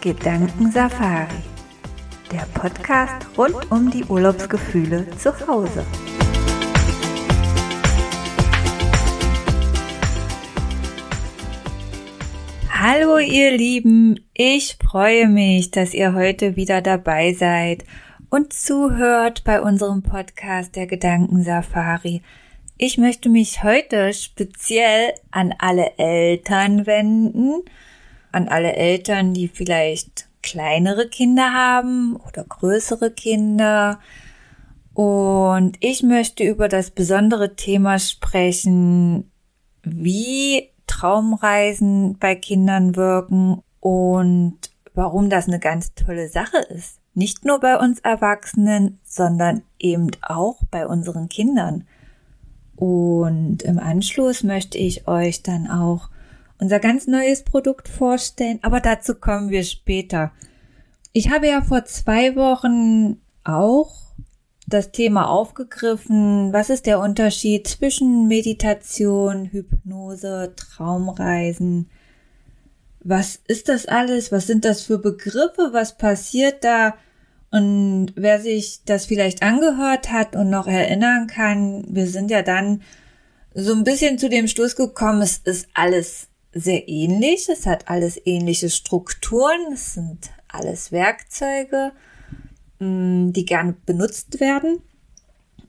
Gedankensafari, der Podcast rund um die Urlaubsgefühle zu Hause. Hallo ihr Lieben, ich freue mich, dass ihr heute wieder dabei seid und zuhört bei unserem Podcast der Gedankensafari. Ich möchte mich heute speziell an alle Eltern wenden, an alle Eltern, die vielleicht kleinere Kinder haben oder größere Kinder. Und ich möchte über das besondere Thema sprechen, wie Traumreisen bei Kindern wirken und warum das eine ganz tolle Sache ist. Nicht nur bei uns Erwachsenen, sondern eben auch bei unseren Kindern. Und im Anschluss möchte ich euch dann auch unser ganz neues Produkt vorstellen, aber dazu kommen wir später. Ich habe ja vor zwei Wochen auch das Thema aufgegriffen. Was ist der Unterschied zwischen Meditation, Hypnose, Traumreisen? Was ist das alles? Was sind das für Begriffe? Was passiert da? Und wer sich das vielleicht angehört hat und noch erinnern kann, wir sind ja dann so ein bisschen zu dem Schluss gekommen, es ist alles sehr ähnlich. Es hat alles ähnliche Strukturen. Es sind alles Werkzeuge, mm, die gern benutzt werden.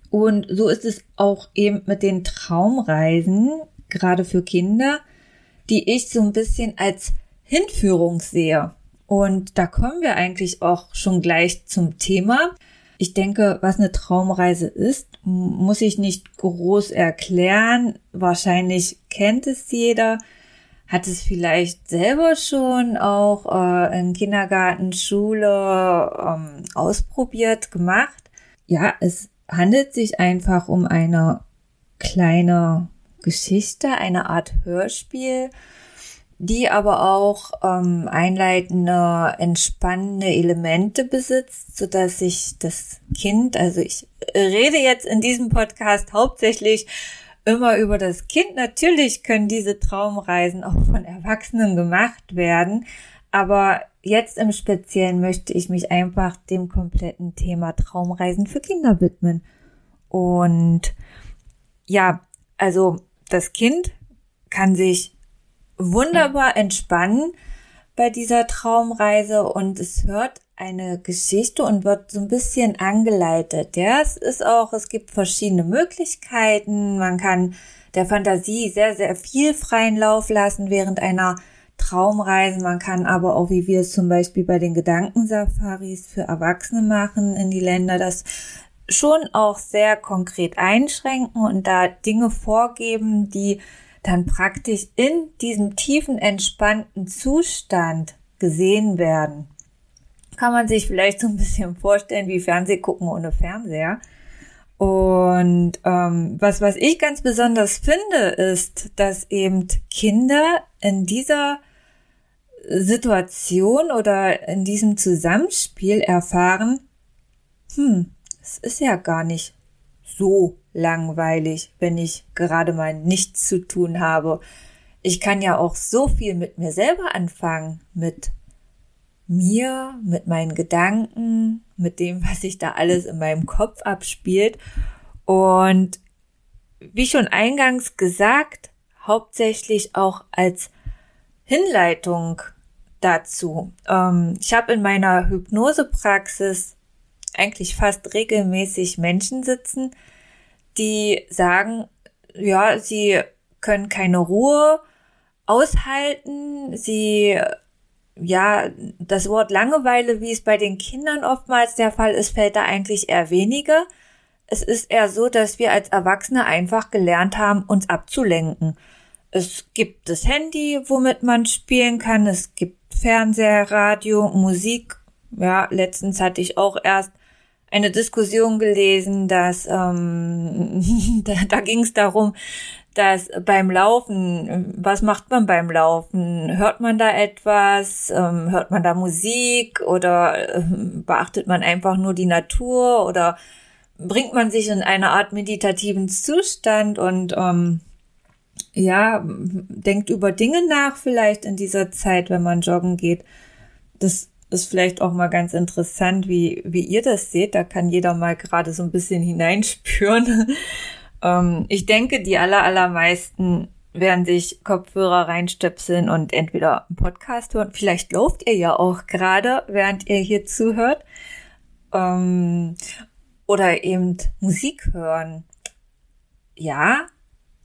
Und so ist es auch eben mit den Traumreisen, gerade für Kinder, die ich so ein bisschen als Hinführung sehe. Und da kommen wir eigentlich auch schon gleich zum Thema. Ich denke, was eine Traumreise ist, muss ich nicht groß erklären. Wahrscheinlich kennt es jeder hat es vielleicht selber schon auch äh, in Kindergarten, Schule ähm, ausprobiert, gemacht. Ja, es handelt sich einfach um eine kleine Geschichte, eine Art Hörspiel, die aber auch ähm, einleitende, entspannende Elemente besitzt, so dass sich das Kind, also ich rede jetzt in diesem Podcast hauptsächlich immer über das Kind. Natürlich können diese Traumreisen auch von Erwachsenen gemacht werden, aber jetzt im Speziellen möchte ich mich einfach dem kompletten Thema Traumreisen für Kinder widmen. Und ja, also das Kind kann sich wunderbar entspannen bei dieser Traumreise und es hört eine Geschichte und wird so ein bisschen angeleitet. Ja, es ist auch, es gibt verschiedene Möglichkeiten. Man kann der Fantasie sehr, sehr viel freien Lauf lassen während einer Traumreise. Man kann aber auch, wie wir es zum Beispiel bei den Gedankensafaris für Erwachsene machen in die Länder, das schon auch sehr konkret einschränken und da Dinge vorgeben, die dann praktisch in diesem tiefen, entspannten Zustand gesehen werden kann man sich vielleicht so ein bisschen vorstellen wie Fernseh gucken ohne Fernseher. Und ähm, was, was ich ganz besonders finde, ist, dass eben Kinder in dieser Situation oder in diesem Zusammenspiel erfahren, hm, es ist ja gar nicht so langweilig, wenn ich gerade mal nichts zu tun habe. Ich kann ja auch so viel mit mir selber anfangen, mit mir, mit meinen Gedanken, mit dem, was sich da alles in meinem Kopf abspielt. Und wie schon eingangs gesagt, hauptsächlich auch als Hinleitung dazu. Ähm, ich habe in meiner Hypnosepraxis eigentlich fast regelmäßig Menschen sitzen, die sagen, ja, sie können keine Ruhe aushalten, sie ja, das Wort Langeweile, wie es bei den Kindern oftmals der Fall ist, fällt da eigentlich eher weniger. Es ist eher so, dass wir als Erwachsene einfach gelernt haben, uns abzulenken. Es gibt das Handy, womit man spielen kann. Es gibt Fernseher, Radio, Musik. Ja, letztens hatte ich auch erst eine Diskussion gelesen, dass ähm, da, da ging es darum, dass beim Laufen, was macht man beim Laufen? Hört man da etwas? Ähm, hört man da Musik? Oder äh, beachtet man einfach nur die Natur? Oder bringt man sich in eine Art meditativen Zustand und ähm, ja, denkt über Dinge nach vielleicht in dieser Zeit, wenn man joggen geht. das ist vielleicht auch mal ganz interessant, wie, wie ihr das seht. Da kann jeder mal gerade so ein bisschen hineinspüren. Ähm, ich denke, die aller, allermeisten werden sich Kopfhörer reinstöpseln und entweder einen Podcast hören. Vielleicht lauft ihr ja auch gerade, während ihr hier zuhört. Ähm, oder eben Musik hören. Ja,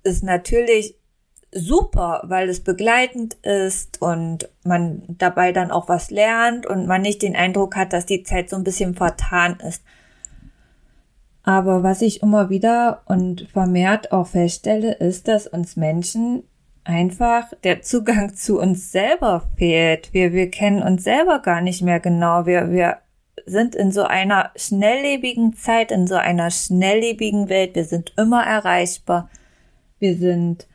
ist natürlich super, weil es begleitend ist und man dabei dann auch was lernt und man nicht den Eindruck hat, dass die Zeit so ein bisschen vertan ist. Aber was ich immer wieder und vermehrt auch feststelle, ist, dass uns Menschen einfach der Zugang zu uns selber fehlt. Wir, wir kennen uns selber gar nicht mehr genau. Wir, wir sind in so einer schnelllebigen Zeit, in so einer schnelllebigen Welt. Wir sind immer erreichbar. Wir sind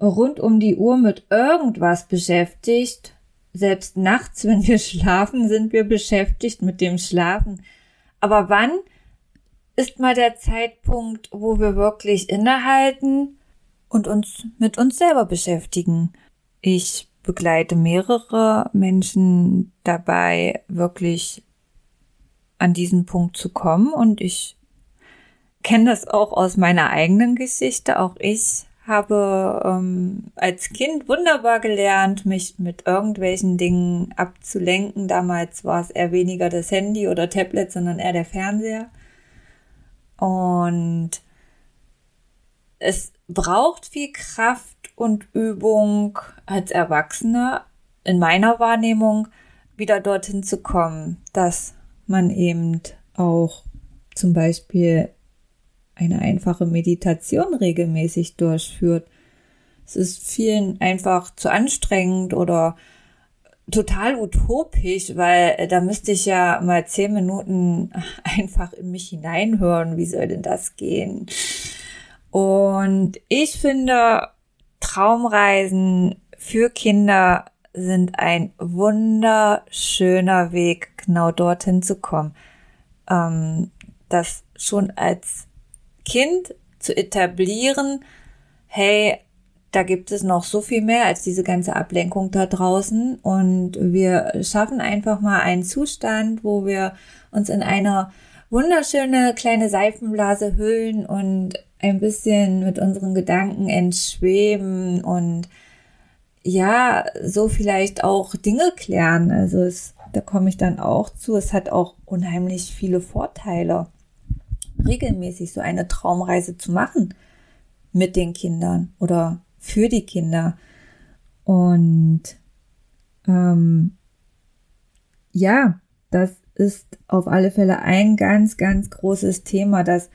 rund um die Uhr mit irgendwas beschäftigt. Selbst nachts, wenn wir schlafen, sind wir beschäftigt mit dem Schlafen. Aber wann ist mal der Zeitpunkt, wo wir wirklich innehalten und uns mit uns selber beschäftigen. Ich begleite mehrere Menschen dabei, wirklich an diesen Punkt zu kommen und ich kenne das auch aus meiner eigenen Geschichte. Auch ich habe ähm, als Kind wunderbar gelernt, mich mit irgendwelchen Dingen abzulenken. Damals war es eher weniger das Handy oder Tablet, sondern eher der Fernseher. Und es braucht viel Kraft und Übung als Erwachsene in meiner Wahrnehmung wieder dorthin zu kommen, dass man eben auch zum Beispiel eine einfache Meditation regelmäßig durchführt. Es ist vielen einfach zu anstrengend oder total utopisch, weil äh, da müsste ich ja mal zehn Minuten einfach in mich hineinhören. Wie soll denn das gehen? Und ich finde, Traumreisen für Kinder sind ein wunderschöner Weg, genau dorthin zu kommen. Ähm, das schon als Kind zu etablieren, hey, da gibt es noch so viel mehr als diese ganze Ablenkung da draußen. Und wir schaffen einfach mal einen Zustand, wo wir uns in eine wunderschöne kleine Seifenblase hüllen und ein bisschen mit unseren Gedanken entschweben und ja, so vielleicht auch Dinge klären. Also es, da komme ich dann auch zu. Es hat auch unheimlich viele Vorteile, regelmäßig so eine Traumreise zu machen mit den Kindern oder für die Kinder. Und ähm, ja, das ist auf alle Fälle ein ganz, ganz großes Thema, dass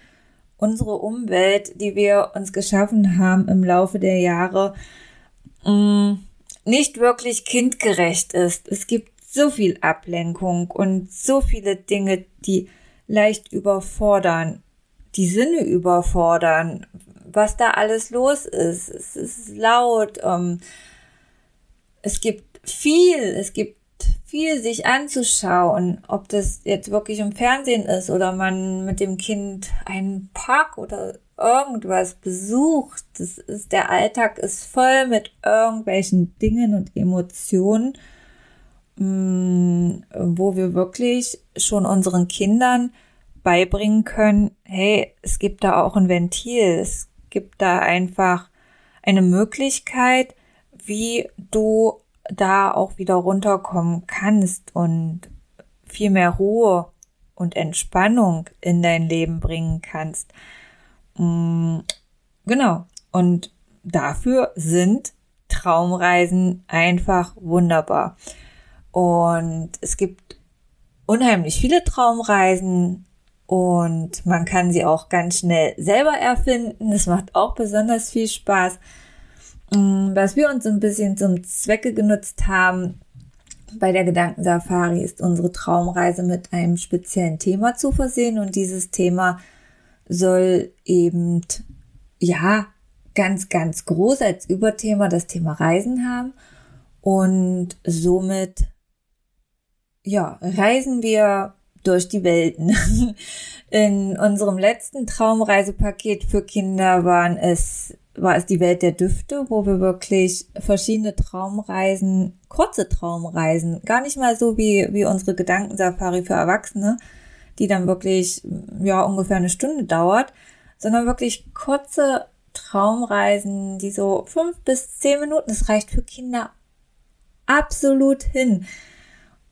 unsere Umwelt, die wir uns geschaffen haben im Laufe der Jahre, mm, nicht wirklich kindgerecht ist. Es gibt so viel Ablenkung und so viele Dinge, die leicht überfordern, die Sinne überfordern, was da alles los ist. Es ist laut, ähm, es gibt viel, es gibt viel sich anzuschauen, ob das jetzt wirklich im Fernsehen ist oder man mit dem Kind einen Park oder irgendwas besucht. Das ist, der Alltag ist voll mit irgendwelchen Dingen und Emotionen, mm, wo wir wirklich schon unseren Kindern beibringen können, hey, es gibt da auch ein Ventil, es gibt da einfach eine Möglichkeit, wie du da auch wieder runterkommen kannst und viel mehr Ruhe und Entspannung in dein Leben bringen kannst. Mm, genau. Und dafür sind Traumreisen einfach wunderbar. Und es gibt unheimlich viele Traumreisen. Und man kann sie auch ganz schnell selber erfinden. Das macht auch besonders viel Spaß. Mm, was wir uns ein bisschen zum Zwecke genutzt haben bei der Gedankensafari ist unsere Traumreise mit einem speziellen Thema zu versehen und dieses Thema soll eben ja ganz, ganz groß als Überthema das Thema Reisen haben und somit ja, reisen wir durch die Welten. In unserem letzten Traumreisepaket für Kinder waren es war es die Welt der Düfte, wo wir wirklich verschiedene Traumreisen, kurze Traumreisen, gar nicht mal so wie, wie unsere Gedankensafari für Erwachsene, die dann wirklich, ja, ungefähr eine Stunde dauert, sondern wirklich kurze Traumreisen, die so fünf bis zehn Minuten, das reicht für Kinder absolut hin.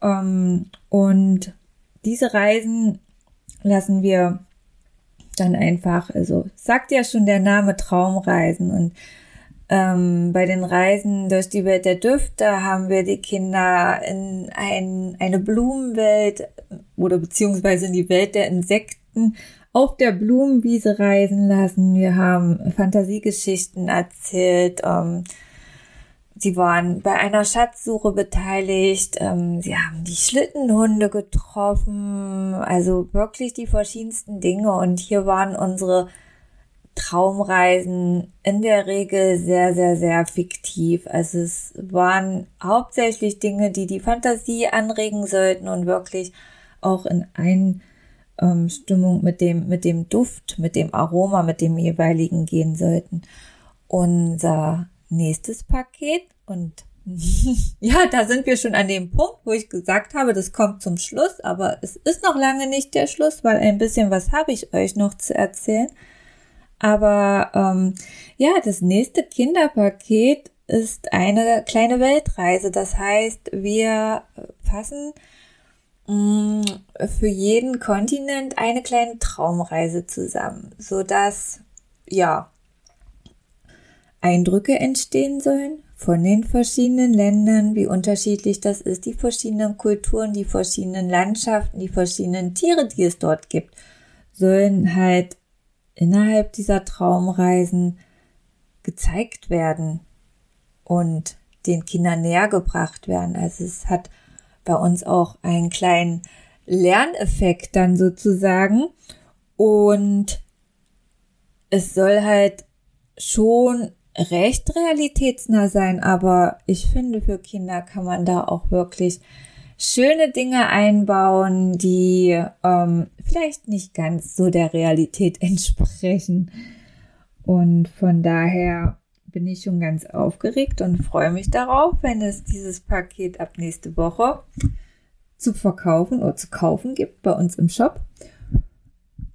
Ähm, und diese Reisen lassen wir dann einfach, also sagt ja schon der Name Traumreisen und ähm, bei den Reisen durch die Welt der Düfte haben wir die Kinder in ein, eine Blumenwelt oder beziehungsweise in die Welt der Insekten auf der Blumenwiese reisen lassen. Wir haben Fantasiegeschichten erzählt. Ähm, Sie waren bei einer Schatzsuche beteiligt. Ähm, sie haben die Schlittenhunde getroffen. Also wirklich die verschiedensten Dinge. Und hier waren unsere Traumreisen in der Regel sehr, sehr, sehr fiktiv. Also es waren hauptsächlich Dinge, die die Fantasie anregen sollten und wirklich auch in Einstimmung mit dem, mit dem Duft, mit dem Aroma, mit dem jeweiligen gehen sollten. Unser nächstes Paket und ja, da sind wir schon an dem Punkt, wo ich gesagt habe, das kommt zum Schluss, aber es ist noch lange nicht der Schluss, weil ein bisschen was habe ich euch noch zu erzählen. Aber ähm, ja, das nächste Kinderpaket ist eine kleine Weltreise. Das heißt, wir fassen mh, mm, für jeden Kontinent eine kleine Traumreise zusammen, so dass ja Eindrücke entstehen sollen von den verschiedenen Ländern, wie unterschiedlich das ist, die verschiedenen Kulturen, die verschiedenen Landschaften, die verschiedenen Tiere, die es dort gibt, sollen halt innerhalb dieser Traumreisen gezeigt werden und den Kindern näher gebracht werden. Also es hat bei uns auch einen kleinen Lerneffekt dann sozusagen und es soll halt schon recht realitätsnah sein, aber ich finde, für Kinder kann man da auch wirklich schöne Dinge einbauen, die ähm, vielleicht nicht ganz so der Realität entsprechen. Und von daher bin ich schon ganz aufgeregt und freue mich darauf, wenn es dieses Paket ab nächste Woche zu verkaufen oder zu kaufen gibt bei uns im Shop.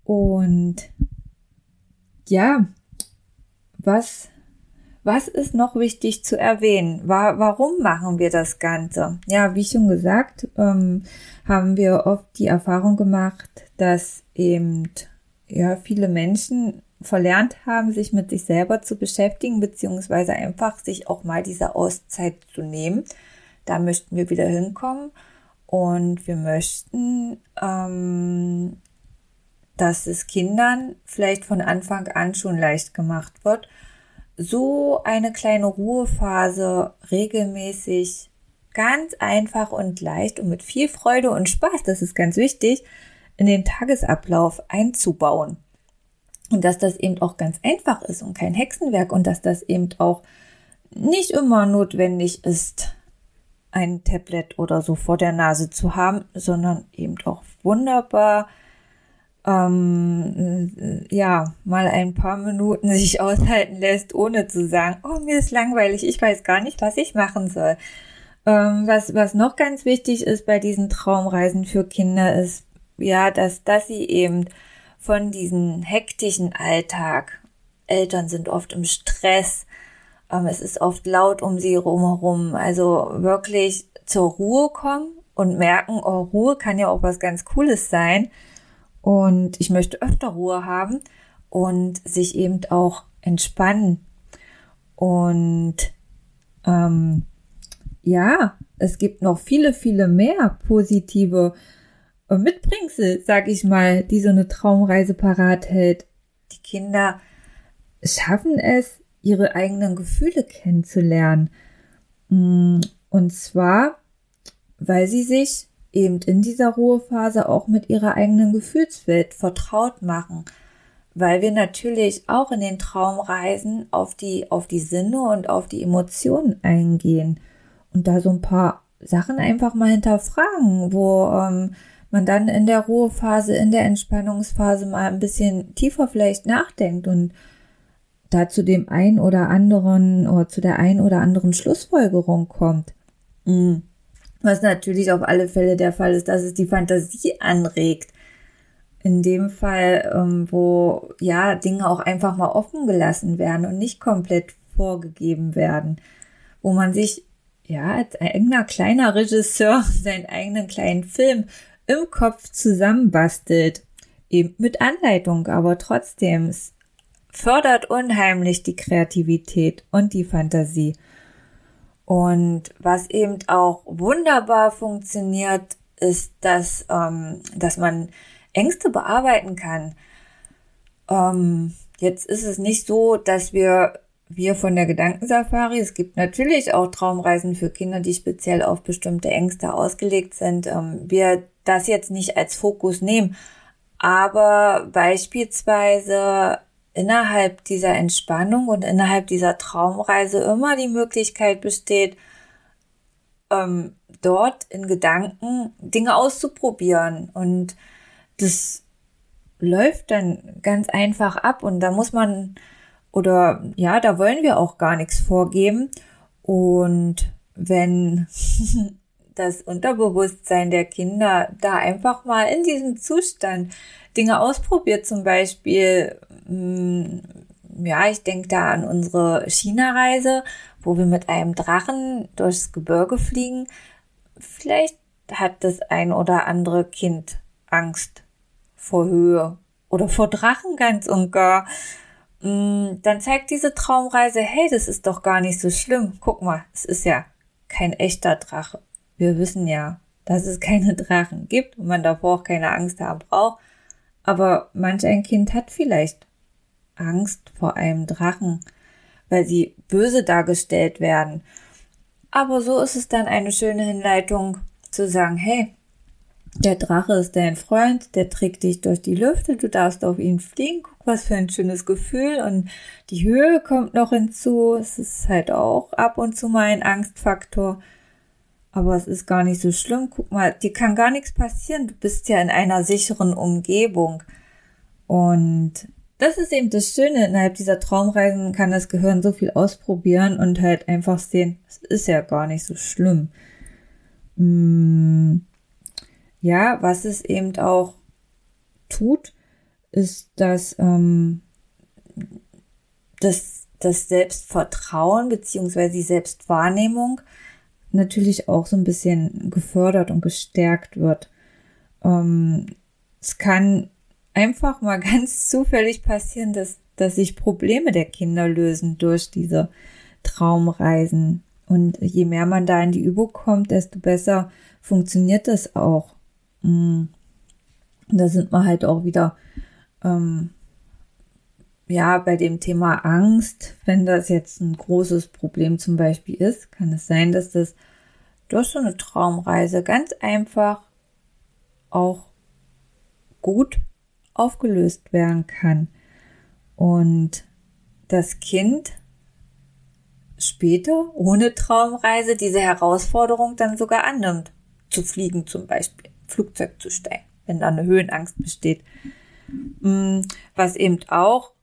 Und ja, was was ist noch wichtig zu erwähnen? warum machen wir das Ganze? Ja, wie schon gesagt, ähm, haben wir oft die Erfahrung gemacht, dass eben ja viele Menschen verlernt haben, sich mit sich selber zu beschäftigen, beziehungsweise einfach sich auch mal diese Auszeit zu nehmen. Da möchten wir wieder hinkommen und wir möchten, ähm, dass es Kindern vielleicht von Anfang an schon leicht gemacht wird so eine kleine Ruhephase regelmäßig ganz einfach und leicht und mit viel Freude und Spaß, das ist ganz wichtig, in den Tagesablauf einzubauen. Und dass das eben auch ganz einfach ist und kein Hexenwerk und dass das eben auch nicht immer notwendig ist, ein Tablet oder so vor der Nase zu haben, sondern eben auch wunderbar ähm, ja, mal ein paar Minuten sich aushalten lässt, ohne zu sagen, oh, mir ist langweilig, ich weiß gar nicht, was ich machen soll. Ähm, was, was noch ganz wichtig ist bei diesen Traumreisen für Kinder ist, ja, dass, dass sie eben von diesem hektischen Alltag, Eltern sind oft im Stress, ähm, es ist oft laut um sie herum, also wirklich zur Ruhe kommen und merken, oh, Ruhe kann ja auch was ganz Cooles sein und ich möchte öfter Ruhe haben und sich eben auch entspannen. Und ähm, ja, es gibt noch viele, viele mehr positive äh, Mitbringsel, sag ich mal, die so eine Traumreise parat hält. Die Kinder schaffen es, ihre eigenen Gefühle kennenzulernen. Mm, und zwar, weil sie sich eben in dieser Ruhephase auch mit ihrer eigenen Gefühlswelt vertraut machen, weil wir natürlich auch in den Traumreisen auf die, auf die Sinne und auf die Emotionen eingehen und da so ein paar Sachen einfach mal hinterfragen, wo ähm, man dann in der Ruhephase, in der Entspannungsphase mal ein bisschen tiefer vielleicht nachdenkt und da zu dem ein oder anderen oder zu der ein oder anderen Schlussfolgerung kommt. Mhm. Was natürlich auf alle Fälle der Fall ist, dass es die Fantasie anregt. In dem Fall, ähm, wo ja Dinge auch einfach mal offen gelassen werden und nicht komplett vorgegeben werden, wo man sich ja als eigener kleiner Regisseur seinen eigenen kleinen Film im Kopf zusammenbastelt. Eben mit Anleitung, aber trotzdem, es fördert unheimlich die Kreativität und die Fantasie. Und was eben auch wunderbar funktioniert, ist, dass, ähm, dass man Ängste bearbeiten kann. Ähm, jetzt ist es nicht so, dass wir wir von der Gedankensafari, es gibt natürlich auch Traumreisen für Kinder, die speziell auf bestimmte Ängste ausgelegt sind, ähm, wir das jetzt nicht als Fokus nehmen, aber beispielsweise innerhalb dieser Entspannung und innerhalb dieser Traumreise immer die Möglichkeit besteht, ähm, dort in Gedanken Dinge auszuprobieren. Und das läuft dann ganz einfach ab und da muss man oder ja, da wollen wir auch gar nichts vorgeben. Und wenn das Unterbewusstsein der Kinder da einfach mal in diesem Zustand Dinge ausprobiert, zum Beispiel, mm, ja, ich denke da an unsere China-Reise, wo wir mit einem Drachen durchs Gebirge fliegen. Vielleicht hat das ein oder andere Kind Angst vor Höhe oder vor Drachen ganz und gar. Mm, dann zeigt diese Traumreise, hey, das ist doch gar nicht so schlimm. Guck mal, es ist ja kein echter Drache. Wir wissen ja, dass es keine Drachen gibt und man davor auch keine Angst haben braucht. Aber manch ein Kind hat vielleicht Angst vor einem Drachen, weil sie böse dargestellt werden. Aber so ist es dann eine schöne Hinleitung zu sagen, hey, der Drache ist dein Freund, der trägt dich durch die Lüfte, du darfst auf ihn fliegen, guck, was für ein schönes Gefühl und die Höhe kommt noch hinzu, es ist halt auch ab und zu mal ein Angstfaktor, aber es ist gar nicht so schlimm, guck mal, dir kann gar nichts passieren, du bist ja in einer sicheren Umgebung. Und das ist eben das Schöne, innerhalb dieser Traumreisen kann das Gehirn so viel ausprobieren und halt einfach sehen, es ist ja gar nicht so schlimm. Mmh ja, was es eben auch tut, ist, dass ähm, das, das Selbstvertrauen beziehungsweise die Selbstwahrnehmung natürlich auch so ein bisschen gefördert und gestärkt wird. Ähm, es kann einfach mal ganz zufällig passieren, dass, dass sich Probleme der Kinder lösen durch diese Traumreisen. Und je mehr man da in die Übung kommt, desto besser funktioniert das auch. Mm. Da sind wir halt auch wieder, ähm, ja, bei dem Thema Angst, wenn das jetzt ein großes Problem zum Beispiel ist, kann es sein, dass das durch so eine Traumreise ganz einfach auch gut aufgelöst werden kann. Und das Kind später ohne Traumreise diese Herausforderung dann sogar annimmt. Zu fliegen zum Beispiel. Flugzeug zu steigen, wenn da eine Höhenangst besteht. Mm, was eben auch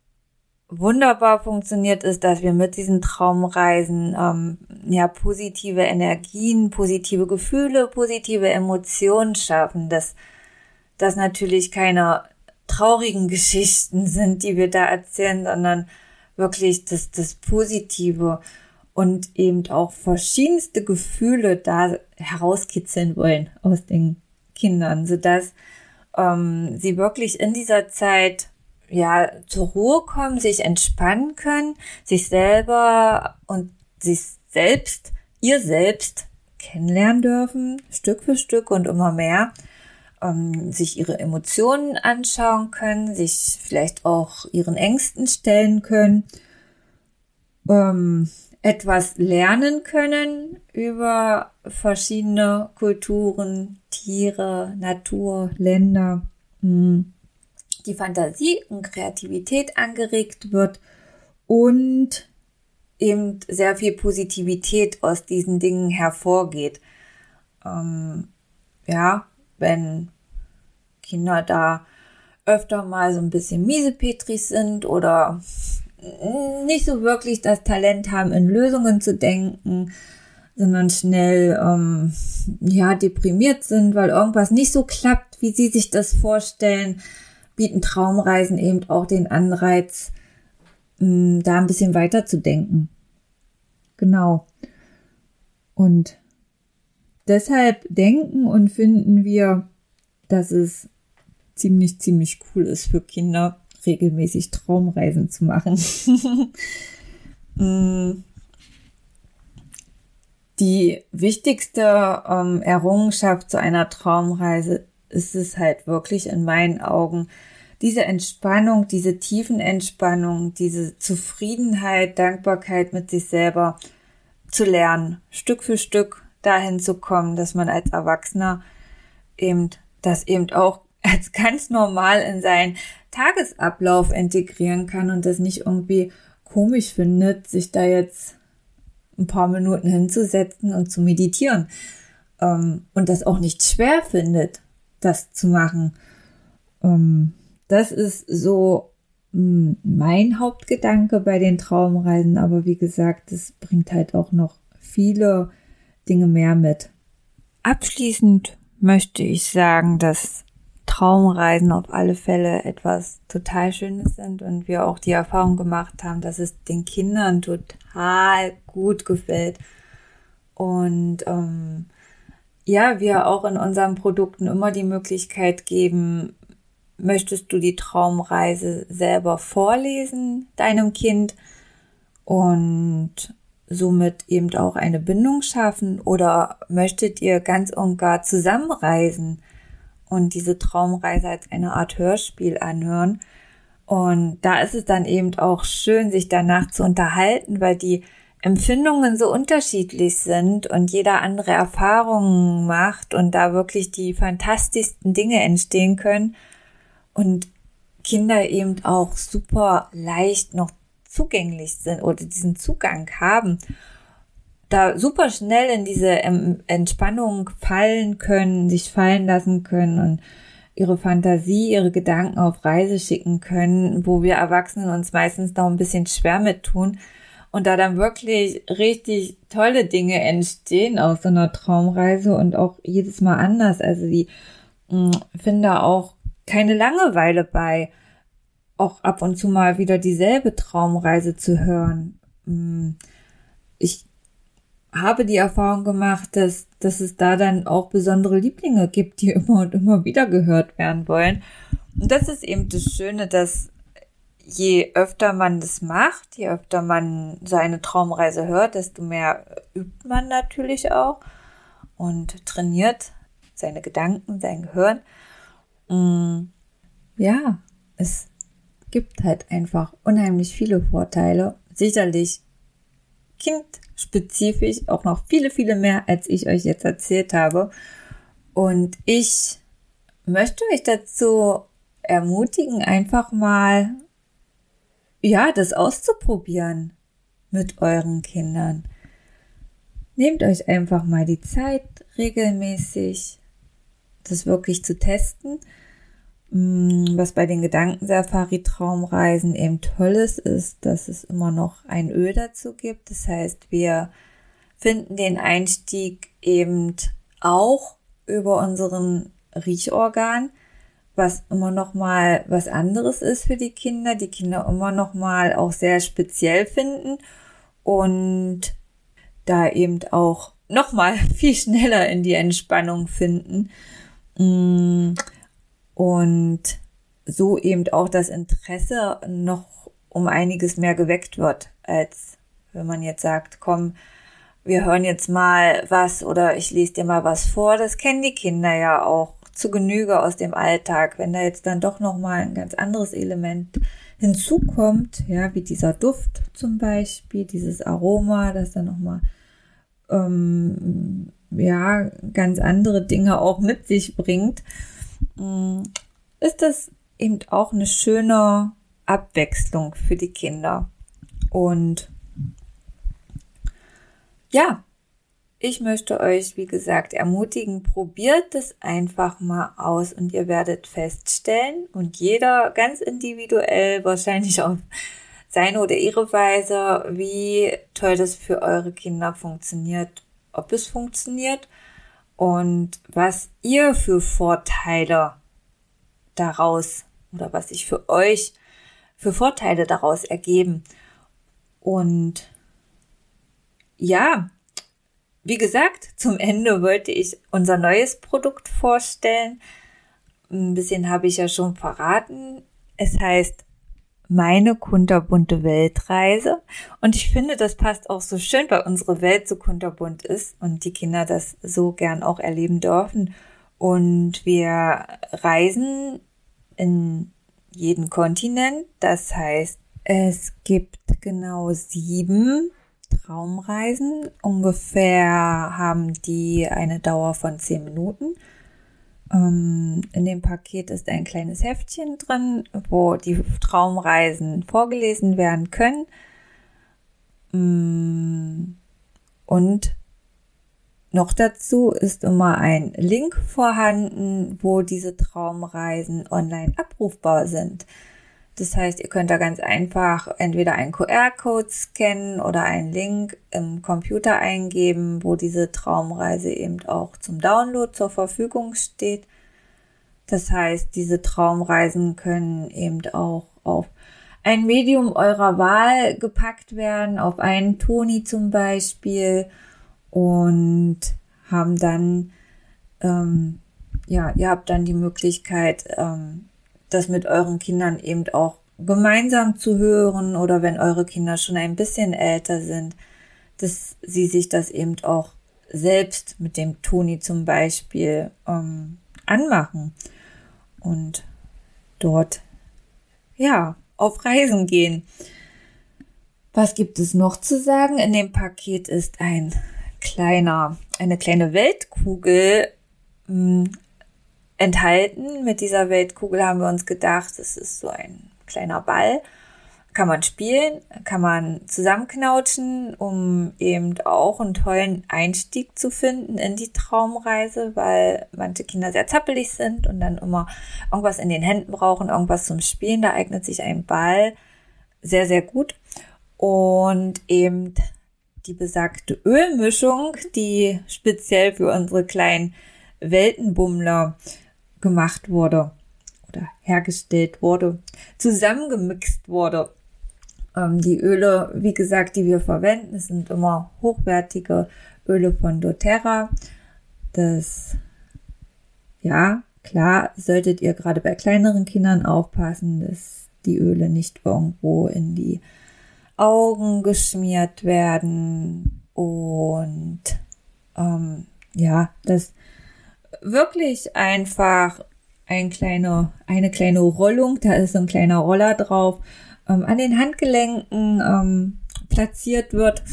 wunderbar funktioniert, ist, dass wir mit diesen Traumreisen ähm, ja positive Energien, positive Gefühle, positive Emotionen schaffen, dass das natürlich keine traurigen Geschichten sind, die wir da erzählen, sondern wirklich das, das Positive und eben auch verschiedenste Gefühle da herauskitzeln wollen aus den Kindern, sodass ähm, sie wirklich in dieser Zeit ja zur Ruhe kommen, sich entspannen können, sich selber und sich selbst, ihr selbst kennenlernen dürfen, Stück für Stück und immer mehr, ähm, sich ihre Emotionen anschauen können, sich vielleicht auch ihren Ängsten stellen können, ähm, etwas lernen können über verschiedene Kulturen, Tiere, Natur, Länder, hm, die Fantasie und Kreativität angeregt wird und eben sehr viel Positivität aus diesen Dingen hervorgeht. Ähm, ja, wenn Kinder da öfter mal so ein bisschen miesepetrig sind oder nicht so wirklich das Talent haben, in Lösungen zu denken, sondern schnell ähm, ja deprimiert sind, weil irgendwas nicht so klappt, wie sie sich das vorstellen, bieten Traumreisen eben auch den Anreiz, mh, da ein bisschen weiter zu denken. Genau. Und deshalb denken und finden wir, dass es ziemlich, ziemlich cool ist für Kinder, regelmäßig Traumreisen zu machen. Mm. Die wichtigste ähm, Errungenschaft zu einer Traumreise ist es halt wirklich in meinen Augen, diese Entspannung, diese tiefen Entspannung, diese Zufriedenheit, Dankbarkeit mit sich selber zu lernen, Stück für Stück dahin zu kommen, dass man als Erwachsener eben das eben auch als ganz normal in seinen Tagesablauf integrieren kann und das nicht irgendwie komisch findet, sich da jetzt ein paar Minuten hinzusetzen und zu meditieren. Ähm, und das auch nicht schwer findet, das zu machen. Ähm, das ist so hm, mein Hauptgedanke bei den Traumreisen, aber wie gesagt, es bringt halt auch noch viele Dinge mehr mit. Abschließend möchte ich sagen, dass Traumreisen auf alle Fälle etwas total Schönes sind und wir auch die Erfahrung gemacht haben, dass es den Kindern total gut gefällt. Und ähm, ja, wir auch in unseren Produkten immer die Möglichkeit geben, möchtest du die Traumreise selber vorlesen deinem Kind und somit eben auch eine Bindung schaffen oder möchtet ihr ganz und gar zusammenreisen und diese Traumreise als eine Art Hörspiel anhören. Und da ist es dann eben auch schön, sich danach zu unterhalten, weil die Empfindungen so unterschiedlich sind und jeder andere Erfahrungen macht und da wirklich die fantastischsten Dinge entstehen können und Kinder eben auch super leicht noch zugänglich sind oder diesen Zugang haben da super schnell in diese Entspannung fallen können, sich fallen lassen können und ihre Fantasie, ihre Gedanken auf Reise schicken können, wo wir Erwachsenen uns meistens noch ein bisschen schwer mit tun und da dann wirklich richtig tolle Dinge entstehen aus so einer Traumreise und auch jedes Mal anders. Also die hm, finde auch keine Langeweile bei, auch ab und zu mal wieder dieselbe Traumreise zu hören. Hm, ich habe die Erfahrung gemacht, dass, dass es da dann auch besondere Lieblinge gibt, die immer und immer wieder gehört werden wollen. Und das ist eben das Schöne, dass je öfter man das macht, je öfter man seine Traumreise hört, desto mehr übt man natürlich auch und trainiert seine Gedanken, sein Gehirn. Mm, ja, es gibt halt einfach unheimlich viele Vorteile. Sicherlich kindspezifisch auch noch viele, viele mehr, als ich euch jetzt erzählt habe. Und ich möchte euch dazu ermutigen, einfach mal, ja, das auszuprobieren mit euren Kindern. Nehmt euch einfach mal die Zeit, regelmäßig das wirklich zu testen was bei den Gedankensafari-Traumreisen eben tolles ist, dass es immer noch ein Öl dazu gibt. Das heißt, wir finden den Einstieg eben auch über unseren Riechorgan, was immer noch mal was anderes ist für die Kinder, die Kinder immer noch mal auch sehr speziell finden und da eben auch noch mal viel schneller in die Entspannung finden. Mm, und so eben auch das Interesse noch um einiges mehr geweckt wird, als wenn man jetzt sagt, komm, wir hören jetzt mal was oder ich lese dir mal was vor. Das kennen die Kinder ja auch zu Genüge aus dem Alltag. Wenn da jetzt dann doch noch mal ein ganz anderes Element hinzukommt, ja, wie dieser Duft zum Beispiel, dieses Aroma, das dann noch mal ähm, ja ganz andere Dinge auch mit sich bringt, ist das eben auch eine schöne Abwechslung für die Kinder. Und ja, ich möchte euch, wie gesagt, ermutigen, probiert es einfach mal aus und ihr werdet feststellen und jeder ganz individuell wahrscheinlich auf seine oder ihre Weise, wie toll das für eure Kinder funktioniert, ob es funktioniert und was ihr für Vorteile daraus oder was sich für euch für Vorteile daraus ergeben. Und ja, wie gesagt, zum Ende wollte ich unser neues Produkt vorstellen. Ein bisschen habe ich ja schon verraten. Es heißt meine kunterbunte Weltreise. Und ich finde, das passt auch so schön, weil unsere Welt so kunterbunt ist und die Kinder das so gern auch erleben dürfen. Und wir reisen in jeden Kontinent. Das heißt, es gibt genau sieben Traumreisen. Ungefähr haben die eine Dauer von zehn Minuten. Ähm, in dem Paket ist ein kleines Heftchen drin, wo die Traumreisen vorgelesen werden können. Mm, und noch dazu ist immer ein Link vorhanden, wo diese Traumreisen online abrufbar sind. Das heißt, ihr könnt da ganz einfach entweder einen QR-Code scannen oder einen Link im Computer eingeben, wo diese Traumreise eben auch zum Download zur Verfügung steht. Das heißt, diese Traumreisen können eben auch auf ein Medium eurer Wahl gepackt werden, auf einen Toni zum Beispiel und haben dann, ähm, ja, ihr habt dann die Möglichkeit, ähm, das mit euren Kindern eben auch gemeinsam zu hören oder wenn eure Kinder schon ein bisschen älter sind, dass sie sich das eben auch selbst mit dem Toni zum Beispiel ähm, anmachen und dort ja auf Reisen gehen. Was gibt es noch zu sagen? In dem Paket ist ein kleiner, eine kleine Weltkugel hm, enthalten. Mit dieser Weltkugel haben wir uns gedacht, es ist so ein kleiner Ball. Kann man spielen, kann man zusammenknautschen, um eben auch einen tollen Einstieg zu finden in die Traumreise, weil manche Kinder sehr zappelig sind und dann immer irgendwas in den Händen brauchen, irgendwas zum Spielen. Da eignet sich ein Ball sehr, sehr gut. Und eben die besagte Ölmischung, die speziell für unsere kleinen Weltenbummler gemacht wurde oder hergestellt wurde, zusammengemixt wurde. Ähm, die Öle, wie gesagt, die wir verwenden, sind immer hochwertige Öle von doTERRA. Das, ja, klar, solltet ihr gerade bei kleineren Kindern aufpassen, dass die Öle nicht irgendwo in die Augen geschmiert werden und ähm, ja, dass wirklich einfach ein kleine, eine kleine Rollung, da ist ein kleiner Roller drauf, ähm, an den Handgelenken ähm, platziert wird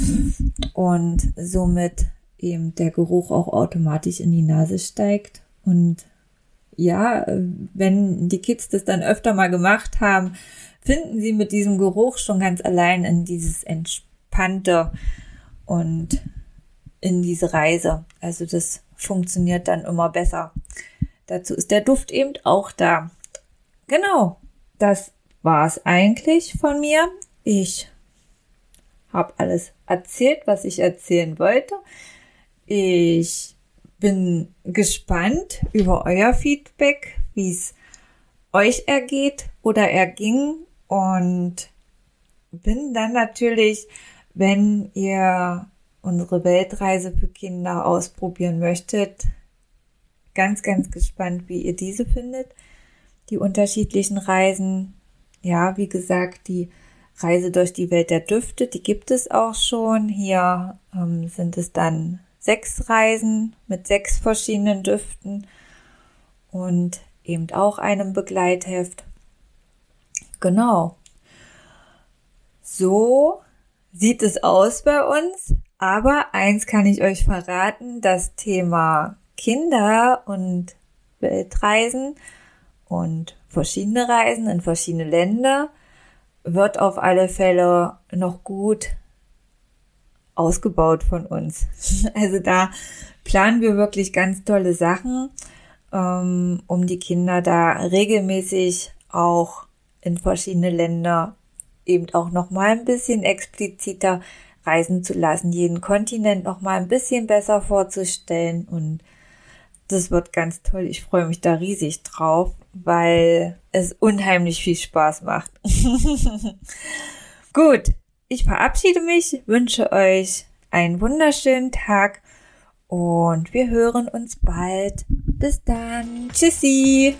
und somit eben der Geruch auch automatisch in die Nase steigt. Und ja, wenn die Kids das dann öfter mal gemacht haben, finden sie mit diesem Geruch schon ganz allein in dieses entspannte und in diese Reise. Also das funktioniert dann immer besser. Dazu ist der Duft eben auch da. Genau, das war's eigentlich von mir. Ich habe alles erzählt, was ich erzählen wollte. Ich bin gespannt über euer Feedback, wie es euch ergeht oder erging und bin dann natürlich, wenn ihr unsere Weltreise für Kinder ausprobieren möchtet, ganz, ganz gespannt, wie ihr diese findet. Die unterschiedlichen Reisen. Ja, wie gesagt, die Reise durch die Welt der Düfte, die gibt es auch schon. Hier ähm, sind es dann sechs Reisen mit sechs verschiedenen Düften und eben auch einem Begleitheft. Genau. So sieht es aus bei uns. Aber eins kann ich euch verraten, das Thema Kinder und Weltreisen und verschiedene Reisen in verschiedene Länder wird auf alle Fälle noch gut ausgebaut von uns. Also da planen wir wirklich ganz tolle Sachen, ähm, um die Kinder da regelmäßig auch in verschiedene Länder eben auch noch mal ein bisschen expliziter reisen zu lassen, jeden Kontinent noch mal ein bisschen besser vorzustellen und das wird ganz toll. Ich freue mich da riesig drauf, weil es unheimlich viel Spaß macht. Gut, ich verabschiede mich, wünsche euch einen wunderschönen Tag und wir hören uns bald. Bis dann. Tschüssi.